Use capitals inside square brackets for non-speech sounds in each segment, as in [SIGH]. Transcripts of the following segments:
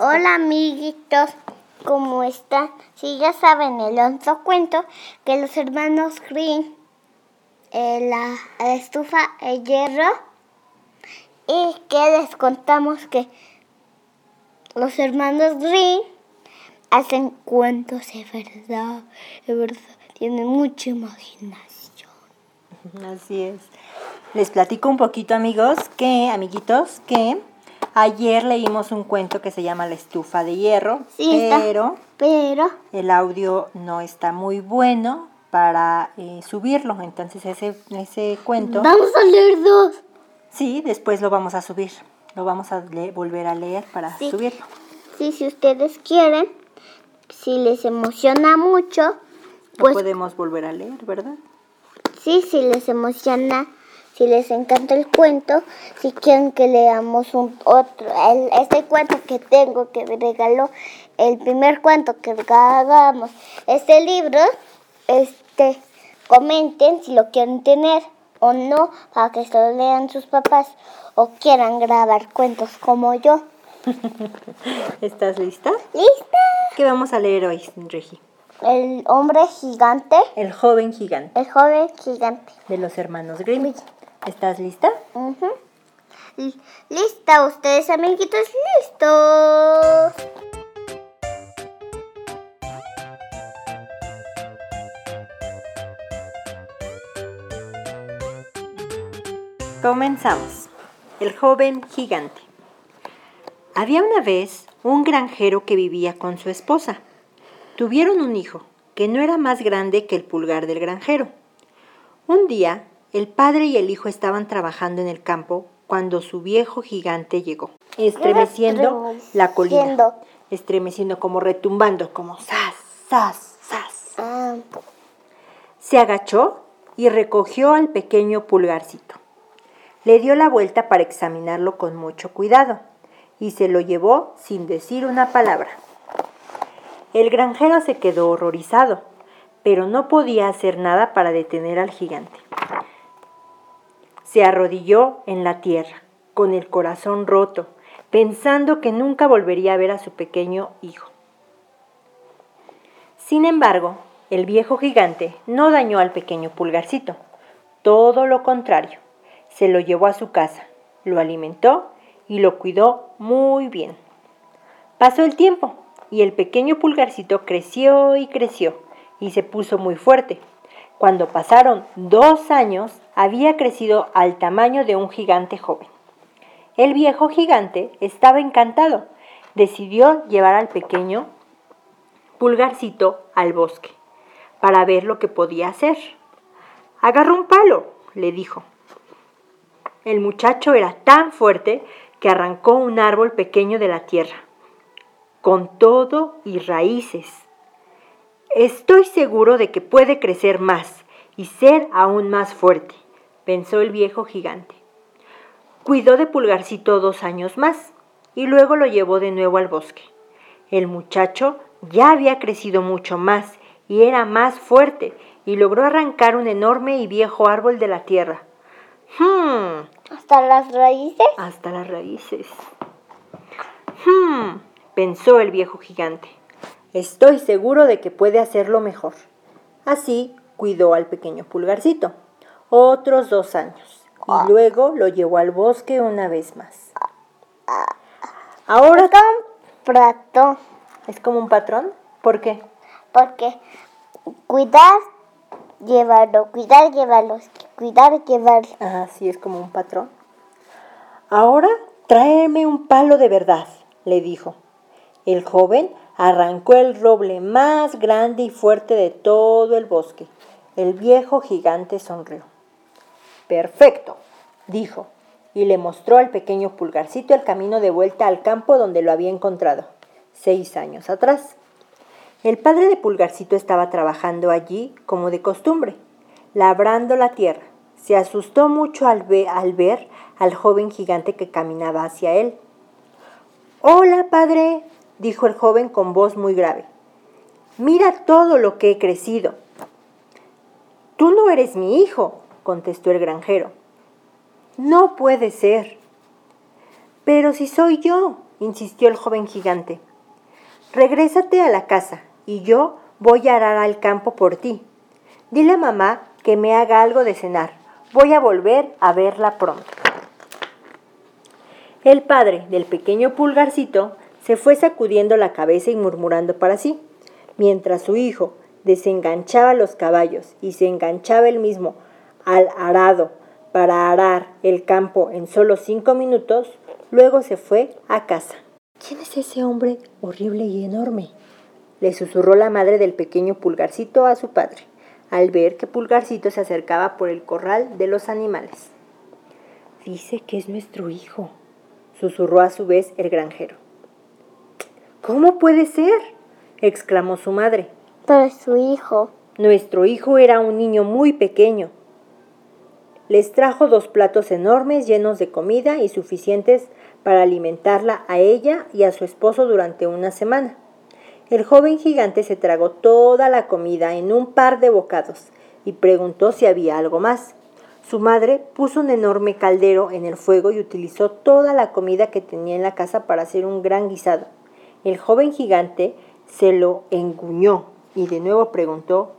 Hola amiguitos, ¿cómo están? Si ya saben el otro cuento que los hermanos Green, eh, la, la estufa, el hierro, y que les contamos que los hermanos Green hacen cuentos de verdad, de verdad, tienen mucha imaginación. Así es. Les platico un poquito, amigos, que, amiguitos, que ayer leímos un cuento que se llama La estufa de hierro, Sí, está. pero el audio no está muy bueno para eh, subirlo. Entonces ese, ese cuento, vamos a leer dos. sí, después lo vamos a subir. Lo vamos a le- volver a leer para Sí. subirlo. Sí, si ustedes quieren, si les emociona mucho, Lo pues podemos volver a leer, ¿verdad? Sí, si les emociona, si les encanta el cuento, si quieren que leamos un otro, el, este cuento que tengo que me regaló, el primer cuento que hagamos, este libro, este, comenten si lo quieren tener o no, para que se lo lean sus papás o quieran grabar cuentos como yo. [LAUGHS] ¿Estás lista? ¿Lista? ¿Qué vamos a leer hoy, Regi? El hombre gigante, El joven gigante el joven gigante. de los hermanos Grimm. ¿Estás lista? Li- ¿Lista ustedes, amiguitos? ¿Listos? Comenzamos. El joven gigante. Había una vez un granjero que vivía con su esposa. Tuvieron un hijo, que no era más grande que el pulgar del granjero. Un día, el padre y el hijo estaban trabajando en el campo cuando su viejo gigante llegó, estremeciendo la colina, Estremeciendo. como retumbando, como zas, zas, zas. Ah, Se agachó y recogió al pequeño pulgarcito. Le dio la vuelta para examinarlo con mucho cuidado y se lo llevó sin decir una palabra. El granjero se quedó horrorizado, pero no podía hacer nada para detener al gigante. Se arrodilló en la tierra, con el corazón roto, pensando que nunca volvería a ver a su pequeño hijo. Sin embargo, el viejo gigante no dañó al pequeño pulgarcito. Todo lo contrario, se lo llevó a su casa, lo alimentó y lo cuidó muy bien. Pasó el tiempo y el pequeño pulgarcito creció y creció y se puso muy fuerte. Cuando pasaron dos años, había crecido al tamaño de un gigante joven. El viejo gigante estaba encantado. Decidió llevar al pequeño pulgarcito al bosque para ver lo que podía hacer. Agarró un palo, le dijo. El muchacho era tan fuerte que arrancó un árbol pequeño de la tierra, con todo y raíces. Estoy seguro de que puede crecer más y ser aún más fuerte, pensó el viejo gigante. Cuidó de Pulgarcito dos años más y luego lo llevó de nuevo al bosque. El muchacho ya había crecido mucho más y era más fuerte y logró arrancar un enorme y viejo árbol de la tierra. Hmm, ¿Hasta las raíces? hasta las raíces. Hmm, pensó el viejo gigante. Estoy seguro de que puede hacerlo mejor. Así cuidó al pequeño pulgarcito. Otros dos años. Y luego lo llevó al bosque una vez más. Ahora plato, es como un patrón. ¿Por qué? porque cuidar, llevarlo, cuidar, llevarlo, cuidar, llevarlo. Ah, sí, es como un patrón. Ahora tráeme un palo de verdad, le dijo. El joven arrancó el roble más grande y fuerte de todo el bosque. El viejo gigante sonrió. Perfecto, dijo, y le mostró al pequeño pulgarcito el camino de vuelta al campo donde lo había encontrado, seis años atrás. El padre de Pulgarcito estaba trabajando allí como de costumbre, labrando la tierra. Se asustó mucho al, al ver al joven gigante que caminaba hacia él. Hola, padre, dijo el joven con voz muy grave. Mira todo lo que he crecido. Tú no eres mi hijo, contestó el granjero. No puede ser. Pero si soy yo, insistió el joven gigante. Regrésate a la casa y yo voy a arar al campo por ti. Dile a mamá que me haga algo de cenar. Voy a volver a verla pronto. El padre del pequeño pulgarcito se fue sacudiendo la cabeza y murmurando para sí, mientras su hijo desenganchaba los caballos y se enganchaba él mismo al arado para arar el campo en solo cinco minutos, luego se fue a casa. ¿Quién es ese hombre horrible y enorme? le susurró la madre del pequeño pulgarcito a su padre, al ver que Pulgarcito se acercaba por el corral de los animales. Dice que es nuestro hijo, susurró a su vez el granjero. ¿Cómo puede ser? exclamó su madre. Pero es su hijo. Nuestro hijo era un niño muy pequeño. Les trajo dos platos enormes llenos de comida y suficientes para alimentarla a ella y a su esposo durante una semana. El joven gigante se tragó toda la comida en un par de bocados y preguntó si había algo más. Su madre puso un enorme caldero en el fuego y utilizó toda la comida que tenía en la casa para hacer un gran guisado. El joven gigante se lo enguñó y de nuevo preguntó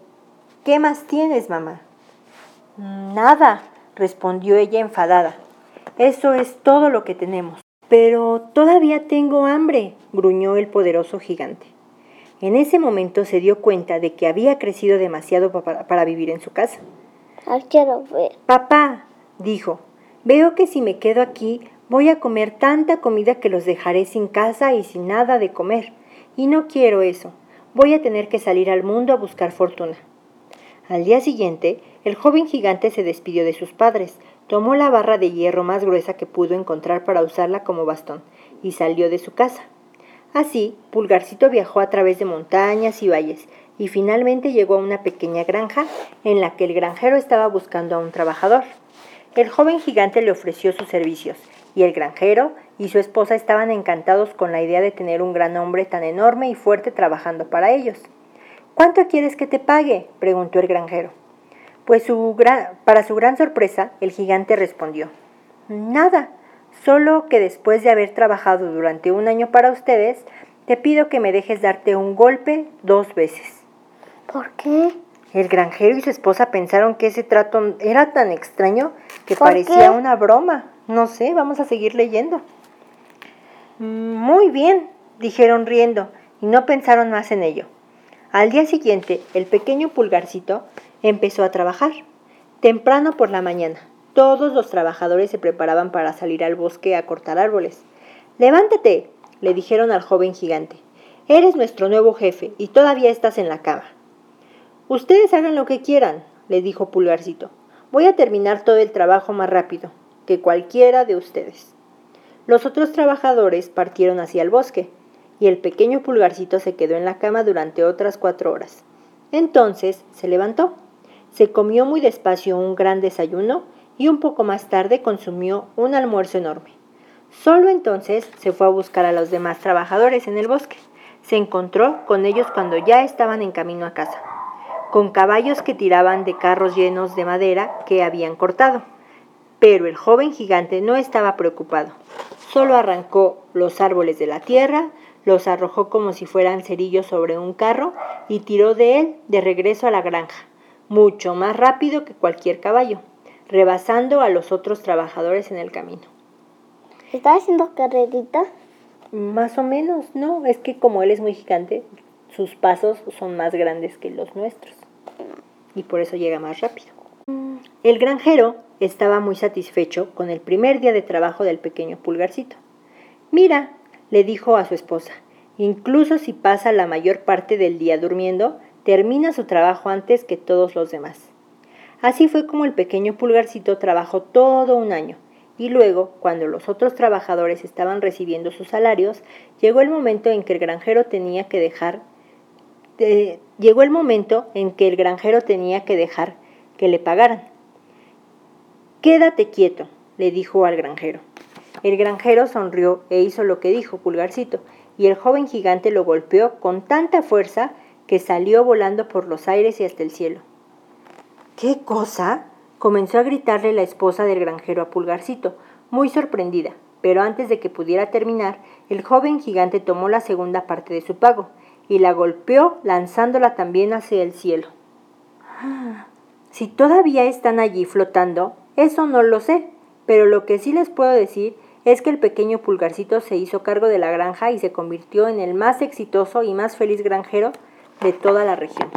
¿Qué más tienes, mamá? Nada, respondió ella enfadada. Eso es todo lo que tenemos. Pero todavía tengo hambre, gruñó el poderoso gigante. En ese momento se dio cuenta de que había crecido demasiado para, vivir en su casa. quiero ver. Papá, dijo, veo que si me quedo aquí voy a comer tanta comida que los dejaré sin casa y sin nada de comer. Y no quiero eso. Voy a tener que salir al mundo a buscar fortuna. Al día siguiente, el joven gigante se despidió de sus padres, tomó la barra de hierro más gruesa que pudo encontrar para usarla como bastón y salió de su casa. Así, Pulgarcito viajó a través de montañas y valles y finalmente llegó a una pequeña granja en la que el granjero estaba buscando a un trabajador. El joven gigante le ofreció sus servicios y el granjero y su esposa estaban encantados con la idea de tener un gran hombre tan enorme y fuerte trabajando para ellos. ¿Cuánto quieres que te pague? preguntó el granjero. Pues su para su gran sorpresa, el gigante respondió, Nada, Solo que después de haber trabajado durante un año para ustedes, te pido que me dejes darte un golpe dos veces. ¿Por qué? El granjero y su esposa pensaron que ese trato era tan extraño que parecía una broma. No sé, vamos a seguir leyendo. Muy bien, dijeron riendo, y no pensaron más en ello. Al día siguiente, el pequeño pulgarcito empezó a trabajar, temprano por la mañana. Todos los trabajadores se preparaban para salir al bosque a cortar árboles. Levántate, le dijeron al joven gigante. Eres nuestro nuevo jefe y todavía estás en la cama. Ustedes hagan lo que quieran, le dijo Pulgarcito. Voy a terminar todo el trabajo más rápido que cualquiera de ustedes. Los otros trabajadores partieron hacia el bosque y el pequeño Pulgarcito se quedó en la cama durante otras cuatro horas. Entonces se levantó, se comió muy despacio un gran desayuno y un poco más tarde consumió un almuerzo enorme. Solo entonces se fue a buscar a los demás trabajadores en el bosque. Se encontró con ellos cuando ya estaban en camino a casa, con caballos que tiraban de carros llenos de madera que habían cortado. Pero el joven gigante no estaba preocupado. Solo arrancó los árboles de la tierra, los arrojó como si fueran cerillos sobre un carro y tiró de él de regreso a la granja, mucho más rápido que cualquier caballo rebasando a los otros trabajadores en el camino. ¿Está haciendo carrerita? Más o menos, no, es que como él es muy gigante, sus pasos son más grandes que los nuestros y por eso llega más rápido. El granjero estaba muy satisfecho con el primer día de trabajo del pequeño pulgarcito. Mira, le dijo a su esposa, incluso si pasa la mayor parte del día durmiendo, termina su trabajo antes que todos los demás. Así fue como el pequeño pulgarcito trabajó todo un año. Y luego, cuando los otros trabajadores estaban recibiendo sus salarios, llegó el momento en que el granjero tenía que dejar llegó el momento en que el granjero tenía que dejar que le pagaran. Quédate quieto, le dijo al granjero. El granjero sonrió e hizo lo que dijo Pulgarcito, y el joven gigante lo golpeó con tanta fuerza que salió volando por los aires y hasta el cielo. ¿Qué cosa? comenzó a gritarle la esposa del granjero a Pulgarcito, muy sorprendida, Pero antes de que pudiera terminar, el joven gigante tomó la segunda parte de su pago y la golpeó lanzándola también hacia el cielo. Si todavía están allí flotando, eso no lo sé, pero lo que sí les puedo decir es que el pequeño pulgarcito se hizo cargo de la granja y se convirtió en el más exitoso y más feliz granjero de toda la región.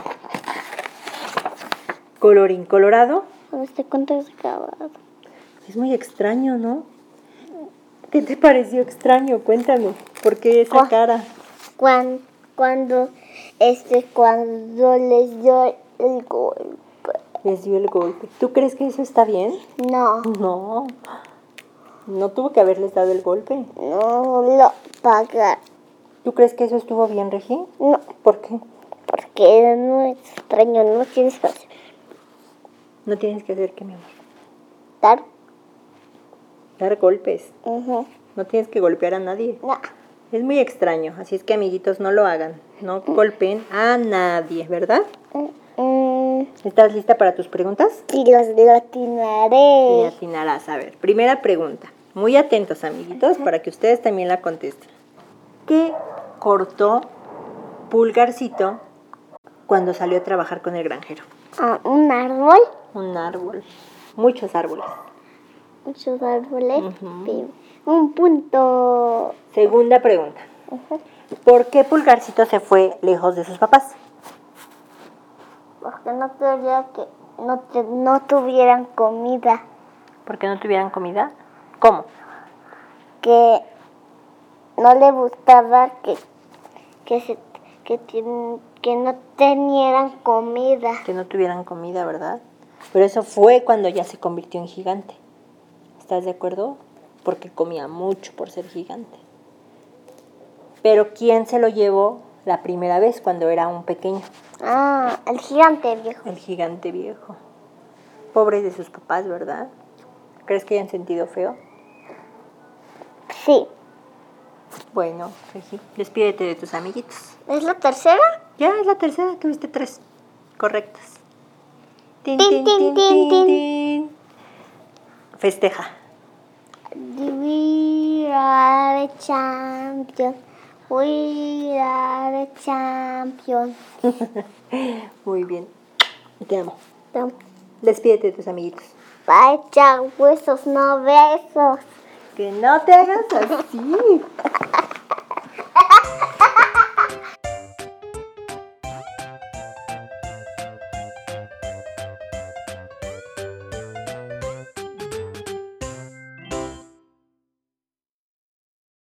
Colorín colorado. Este cuento es acabado. Es muy extraño, ¿no? ¿Qué te pareció extraño? Cuéntame, ¿por qué esa cara? Cuando, cuando, este, cuando les dio el golpe. Les dio el golpe. ¿Tú crees que eso está bien? No, No. No tuvo que haberles dado el golpe. no lo pagar. ¿Tú crees que eso estuvo bien, Regi? No, ¿Por qué? Porque no es extraño, no tienes que hacer. No tienes que hacer que mi amor. Dar. Dar golpes. No tienes que golpear a nadie. No. Es muy extraño, así es que amiguitos no lo hagan. No golpeen a nadie, ¿verdad? Mm, ¿Estás lista para tus preguntas? y los Y latinaré. atinarás. A ver, primera pregunta. Muy atentos, amiguitos, para que ustedes también la contesten. ¿Qué cortó Pulgarcito cuando salió a trabajar con el granjero? Ah, un árbol, Un árbol. Muchos árboles. muchos árboles. Un punto. Segunda pregunta. ¿Por qué Pulgarcito se fue lejos de sus papás? Porque no quería que no, te- no tuvieran comida. ¿Por qué no tuvieran comida? ¿Cómo? Que no le gustaba que, que, se, que, que no tenieran comida. Que no tuvieran comida, ¿verdad? Pero eso fue cuando ya se convirtió en gigante. ¿Estás de acuerdo? Porque comía mucho por ser gigante. Pero ¿quién se lo llevó la primera vez cuando era un pequeño? Ah, el gigante viejo. El gigante viejo. Pobres de sus papás, ¿verdad? ¿Crees que hayan sentido feo? Sí. Bueno, Regi, despídete de tus amiguitos. ¿Es la tercera? Ya es la tercera, tuviste tres correctas. Tin, Tin, tin, tin, tin. tin. Festeja. We are the champion. We are the champion. [LAUGHS] Muy bien. Te amo. No, Despídete de tus amiguitos. Vaya huesos, no besos. Que no te hagas así. [LAUGHS]